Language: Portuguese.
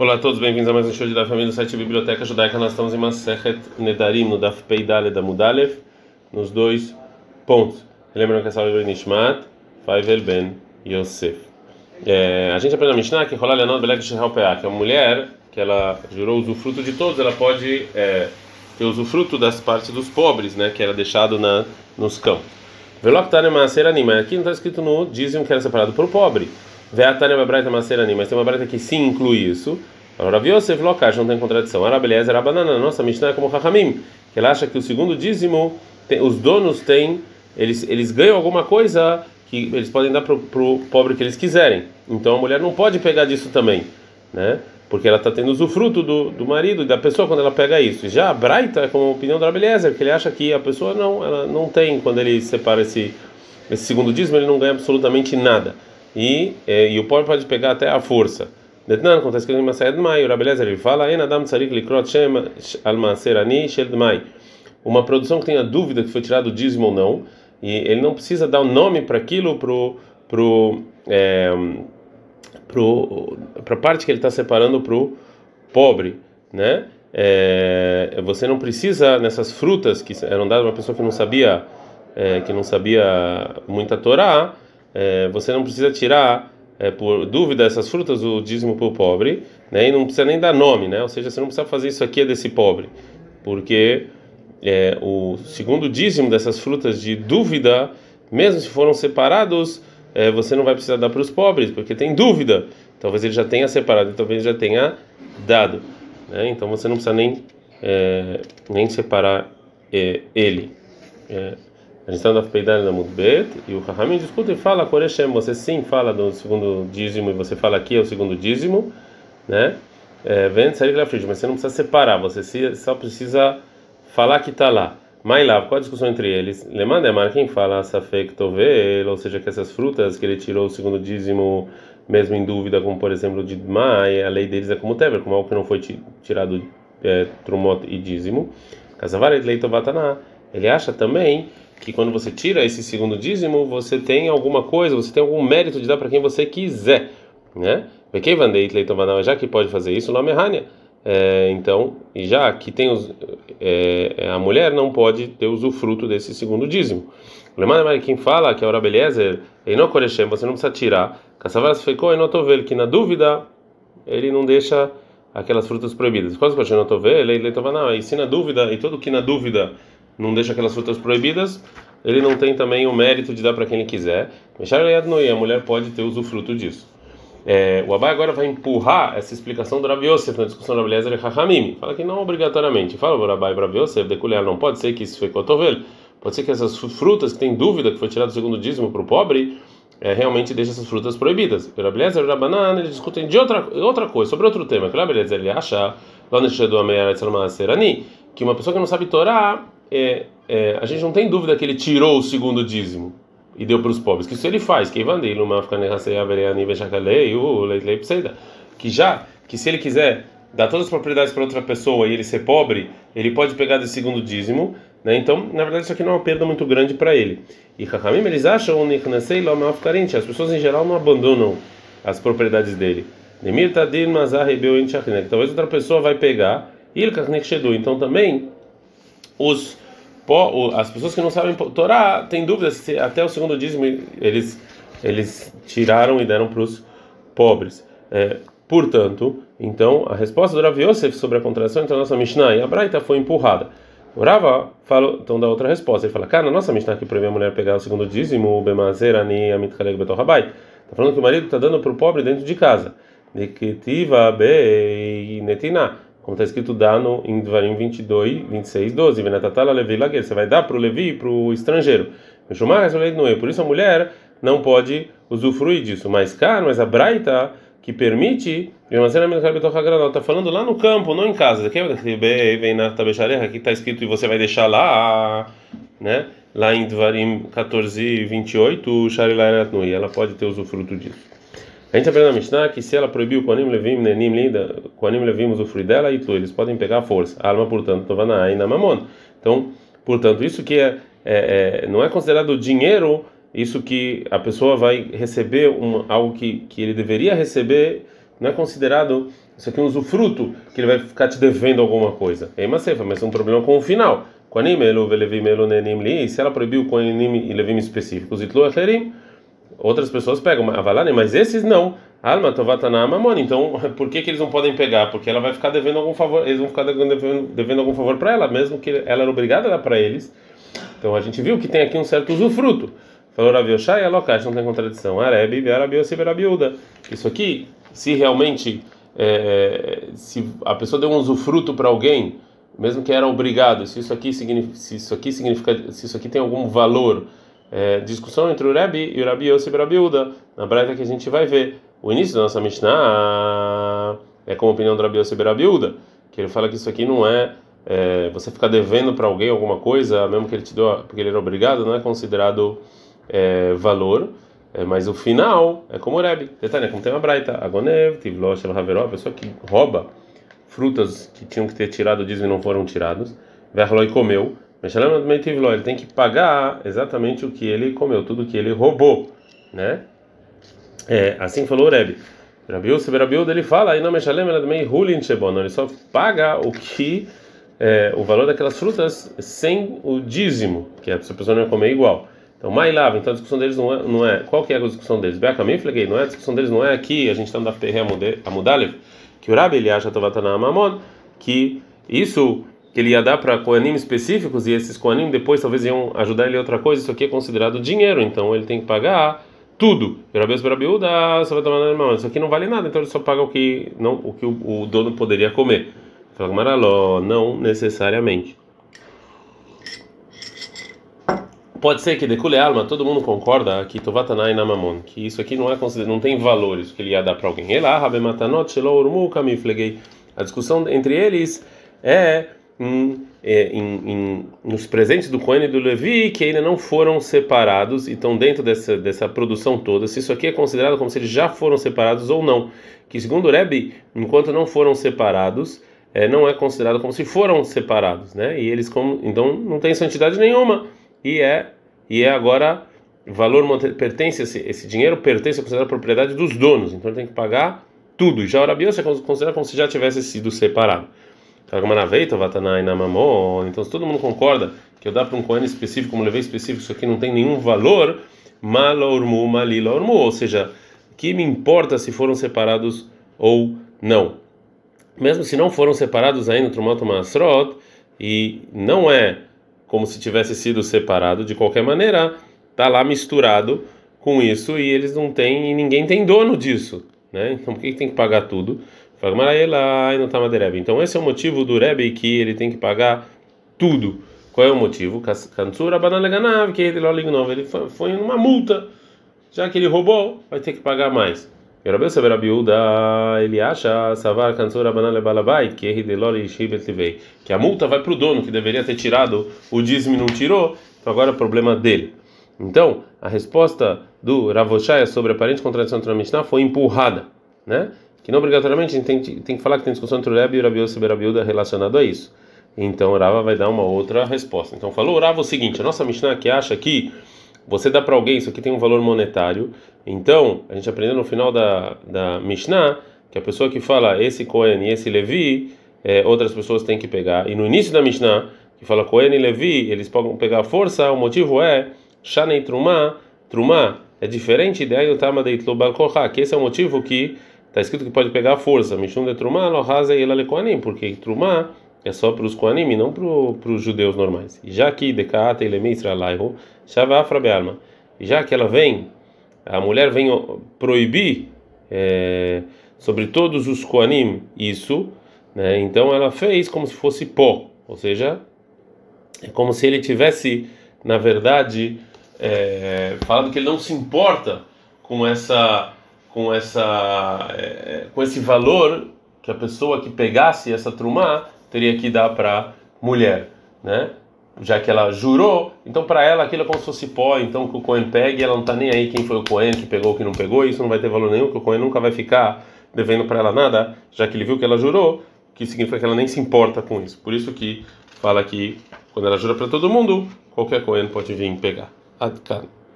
Olá a todos, bem-vindos a mais um show de da família do site Biblioteca Judaica. Nós estamos em Masechet Nedarim, no Daf Pei Daled da Mudalev, nos dois pontos. Lembrando que essa aula é Nishmat, Faivel Ben Yosef. É, a gente aprende na Mishnah que Rolá Leonor Belek Shehal Peah, que é uma mulher que ela jurou usufruto de todos, ela pode é, ter usufruto das partes dos pobres, né, que era deixado na, nos campos. Veloctane Maaser Anima, aqui não está escrito no dízimo que era separado para o pobre. Veatane Babraita Maaser Anima, mas tem uma braita que sim inclui isso. Rav Yosef Lokash, não tem contradição. Arabeleza era banana, nossa Mishnah é como Rahamim, que ela acha que o segundo dízimo, tem, os donos têm, eles, eles ganham alguma coisa que eles podem dar para o pobre que eles quiserem. Então a mulher não pode pegar disso também, né? Porque ela está tendo usufruto do, do marido e da pessoa quando ela pega isso. Já a Braita é como a opinião do Rabeliezer, que ele acha que a pessoa não, ela não tem, quando ele separa esse, esse segundo dízimo, ele não ganha absolutamente nada. E, é, e o pobre pode pegar até a força. Detnan, acontece que uma saia de maio, o Rabeliezer ele fala, Adam tzarik likrot shem almaserani shel mai. Uma produção que tenha dúvida que foi tirado o dízimo ou não, e ele não precisa dar o um nome para aquilo, pro, pro, é, para a parte que ele está separando para o pobre, né? É, você não precisa nessas frutas que eram dadas uma pessoa que não sabia é, que não sabia muita Torá, é, você não precisa tirar é, por dúvida essas frutas o dízimo para o pobre, né? E não precisa nem dar nome, né? Ou seja, você não precisa fazer isso aqui é desse pobre, porque é, o segundo dízimo dessas frutas de dúvida, mesmo se foram separados é, você não vai precisar dar para os pobres, porque tem dúvida. Talvez ele já tenha separado, talvez já tenha dado. Né? Então você não precisa nem, é, nem separar é, ele. É, a gente está na peidada da Mudbet e o Rahamim discute e fala, Koreshem, você sim fala do segundo dízimo e você fala aqui é o segundo dízimo, né? É, vem sair da mas você não precisa separar, você só precisa falar que está lá. Mailav, qual a discussão entre eles? Lemandemar, quem fala Safek Tovel, ou seja, que essas frutas que ele tirou o segundo dízimo, mesmo em dúvida, como por exemplo de Mai, a lei deles é como Tever, como algo que não foi tirado é, Trumot e dízimo. Casavaret Leitovatana, ele acha também que quando você tira esse segundo dízimo, você tem alguma coisa, você tem algum mérito de dar para quem você quiser, né? Já que pode fazer isso, nome é é, então, já que tem os, é, a mulher não pode ter usufruto desse segundo dízimo. O Lemar quem fala que a hora beleza, ele não você não precisa tirar. Caçavaras ficou e notou que na dúvida ele não deixa aquelas frutas proibidas. Quase que eu não estou vendo, ele não. E se na dúvida e tudo que na dúvida não deixa aquelas frutas proibidas, ele não tem também o mérito de dar para quem ele quiser. A mulher pode ter usufruto disso. É, o Abai agora vai empurrar essa explicação do Rabi Yosef na discussão do Rabi Lezer e Hachamim. Fala que não obrigatoriamente. Fala o Abai para Rabi Yosef, de colher, não pode ser que isso foi cotovelo. Pode ser que essas frutas que tem dúvida que foi tirado o segundo dízimo para o pobre, é, realmente deixa essas frutas proibidas. O e o Rabanan, eles discutem de outra, outra coisa, sobre outro tema. O Lezer, ele acha, lá no do que uma pessoa que não sabe Torá, é, é, a gente não tem dúvida que ele tirou o segundo dízimo e deu para os pobres. Que isso ele faz, que que já que se ele quiser dar todas as propriedades para outra pessoa e ele ser pobre, ele pode pegar desse segundo dízimo, né? Então, na verdade, isso aqui não é uma perda muito grande para ele. E Hakamim eles acham as pessoas em geral não abandonam as propriedades dele. Talvez outra pessoa vai pegar então também os as pessoas que não sabem Torá têm dúvidas se até o segundo dízimo eles eles tiraram e deram para os pobres. É, portanto, então a resposta do Rav Yosef sobre a contradição entre a nossa Mishnah e a Braita foi empurrada. O Rava fala, então dá outra resposta. Ele fala: "Cara, na nossa Mishnah que proíbe a mulher pegar o segundo dízimo, o bemazer ani amit khalek betorrabai". Tá falando que o marido está dando para o pobre dentro de casa. De que tiva be netina como está escrito dá no, em Dvarim 22, 26, 12, Venatatala Levi Laguer, você vai dar para o Levi e para o estrangeiro. Por isso a mulher não pode usufruir disso. Mas, cara, mas a Braita que permite, está falando lá no campo, não em casa. Aqui está escrito e você vai deixar lá, né? Lá em Dvarim 14, 28, ela pode ter usufruto disso. A gente aprende na Mishnah que se ela proibiu o Anim Levim, Nenim Linda, Anim Levim usufruir dela e eles podem pegar a força. A alma, portanto, Tovanai na Mamon. Então, portanto, isso que é, é, é, não é considerado dinheiro, isso que a pessoa vai receber um, algo que, que ele deveria receber não é considerado isso aqui é um usufruto que ele vai ficar te devendo alguma coisa. É uma cefa, mas é um problema com o final. Koanim elu velevim elu nenim li, se ela proibiu koanim e levim específicos, itlu acherim, outras pessoas pegam, mas esses não. Alma tovatana mamon. Então, por que, que eles não podem pegar? Porque ela vai ficar devendo algum favor, eles vão ficar devendo, devendo algum favor para ela, mesmo que ela era obrigada a dar para eles. Então, a gente viu que tem aqui um certo usufruto. Falou Rabi Oshai, Alokash, não tem contradição. Arebi, Arabi, Osiberabiuda. Isso aqui, se realmente, é, se a pessoa deu um usufruto para alguém, mesmo que era obrigado, se isso aqui significa, se isso aqui significa, se isso aqui tem algum valor, é, discussão entre o Rebbe e o Rabi Yossi Brabiuda, na breita que a gente vai ver. O início da nossa Mishnah é como a opinião do Rabi Yossi Brabiuda, que ele fala que isso aqui não é, é você ficar devendo para alguém alguma coisa, mesmo que ele te deu, porque ele era obrigado, não é considerado é, valor. É, mas o final é como o Rebbe. Detalhe, como tem uma braita. Agonev, Tivlosh, Haveró, a pessoa que rouba frutas que tinham que ter tirado o dízimo e não foram tirados. Verloi comeu. Ele tem que pagar exatamente o que ele comeu, tudo que ele roubou, né? É, assim falou o Rebbe. Rabiu, se Rabiu ele fala, aí não Meshalem, ela também Hulin Shebon, ele só paga o que é, o valor daquelas frutas sem o dízimo, que a pessoa não ia comer igual. Então, Mailava, então a discussão deles não é, não é qual que é a discussão deles? Beacamim, falei, não é a discussão deles não é aqui, a gente está no Dafterre Amudalev, que o Rabi ele acha que isso que ele ia dar para coanim específicos e esses coanim depois talvez iam ajudar ele em outra coisa, isso aqui é considerado dinheiro, então ele tem que pagar tudo. Isso aqui não vale nada, então ele só paga o que não o que o, o dono poderia comer. Fala não necessariamente. Pode ser que decule alma, todo mundo concorda que tovatanai namamon, que isso aqui não é considerado, não tem valor, isso que ele ia dar para alguém. Ela urmu kamiflegei. A discussão entre eles é em, é, em, em, nos presentes do Cohen e do Levi que ainda não foram separados e estão dentro dessa, dessa produção toda, se isso aqui é considerado como se eles já foram separados ou não. Que segundo o Rebbe, enquanto não foram separados, é, não é considerado como se foram separados, né? E eles como, então não tem santidade nenhuma e é e é agora valor pertence esse, esse dinheiro pertence a propriedade dos donos, então tem que pagar tudo. Já o Rabi você considera como se já tivesse sido separado. Então, se todo mundo concorda que eu dar para um Cohen específico, como levei específico, isso aqui não tem nenhum valor, ou seja, que me importa se foram separados ou não. Mesmo se não foram separados ainda, Trumat Masrot, e não é como se tivesse sido separado, de qualquer maneira, tá lá misturado com isso e eles não têm, e ninguém tem dono disso, né? Então por que tem que pagar tudo? Então esse é o motivo do Rebbe que ele tem que pagar tudo. Qual é o motivo? Bananeganav, que ele ele foi numa multa, já que ele roubou, vai ter que pagar mais. Ele acha savar kansura bananebalabai, que que a multa vai para o dono que deveria ter tirado o dízimo não tirou, então agora é problema dele. Então, a resposta do Ravoshaya sobre a aparente contradição entre a Mishnah foi empurrada, né? Que não obrigatoriamente a tem, tem que falar que tem discussão entre o Rebbe e o Rabi Yosef relacionado a isso. Então Rava vai dar uma outra resposta. Então falou Rava o seguinte: a nossa Mishnah que acha que você dá para alguém, isso aqui tem um valor monetário. Então, a gente aprendeu no final da, da Mishnah que a pessoa que fala esse Cohen e esse Levi, é, outras pessoas têm que pegar. E no início da Mishnah, que fala Cohen e Levi, eles podem pegar força, o motivo é Shanei Trumá, Trumá é diferente de Ayutama de Itlobal que esse é o motivo que Está escrito que pode pegar a força. Mishum de Trumá, Lohasa e Elale Koanim, porque Trumá é só para os Koanim e não para os judeus normais. E já que Dekata Ilemi Israelaihu, Shavafra Bealma. E já que ela vem, a mulher vem proibir é, sobre todos os Koanim isso, né? então ela fez como se fosse pó, ou seja, é como se ele tivesse, na verdade, é, falado que ele não se importa com essa com essa é, com esse valor que a pessoa que pegasse essa trumá teria que dar para mulher, né? Já que ela jurou, então para ela aquilo é como se fosse pó, então que o Cohen pegue, ela não está nem aí quem foi o Cohen que pegou, que não pegou, isso não vai ter valor nenhum, que o Cohen nunca vai ficar devendo para ela nada, já que ele viu que ela jurou, que significa que ela nem se importa com isso. Por isso que fala que quando ela jura para todo mundo, qualquer Cohen pode vir pegar. Adkan.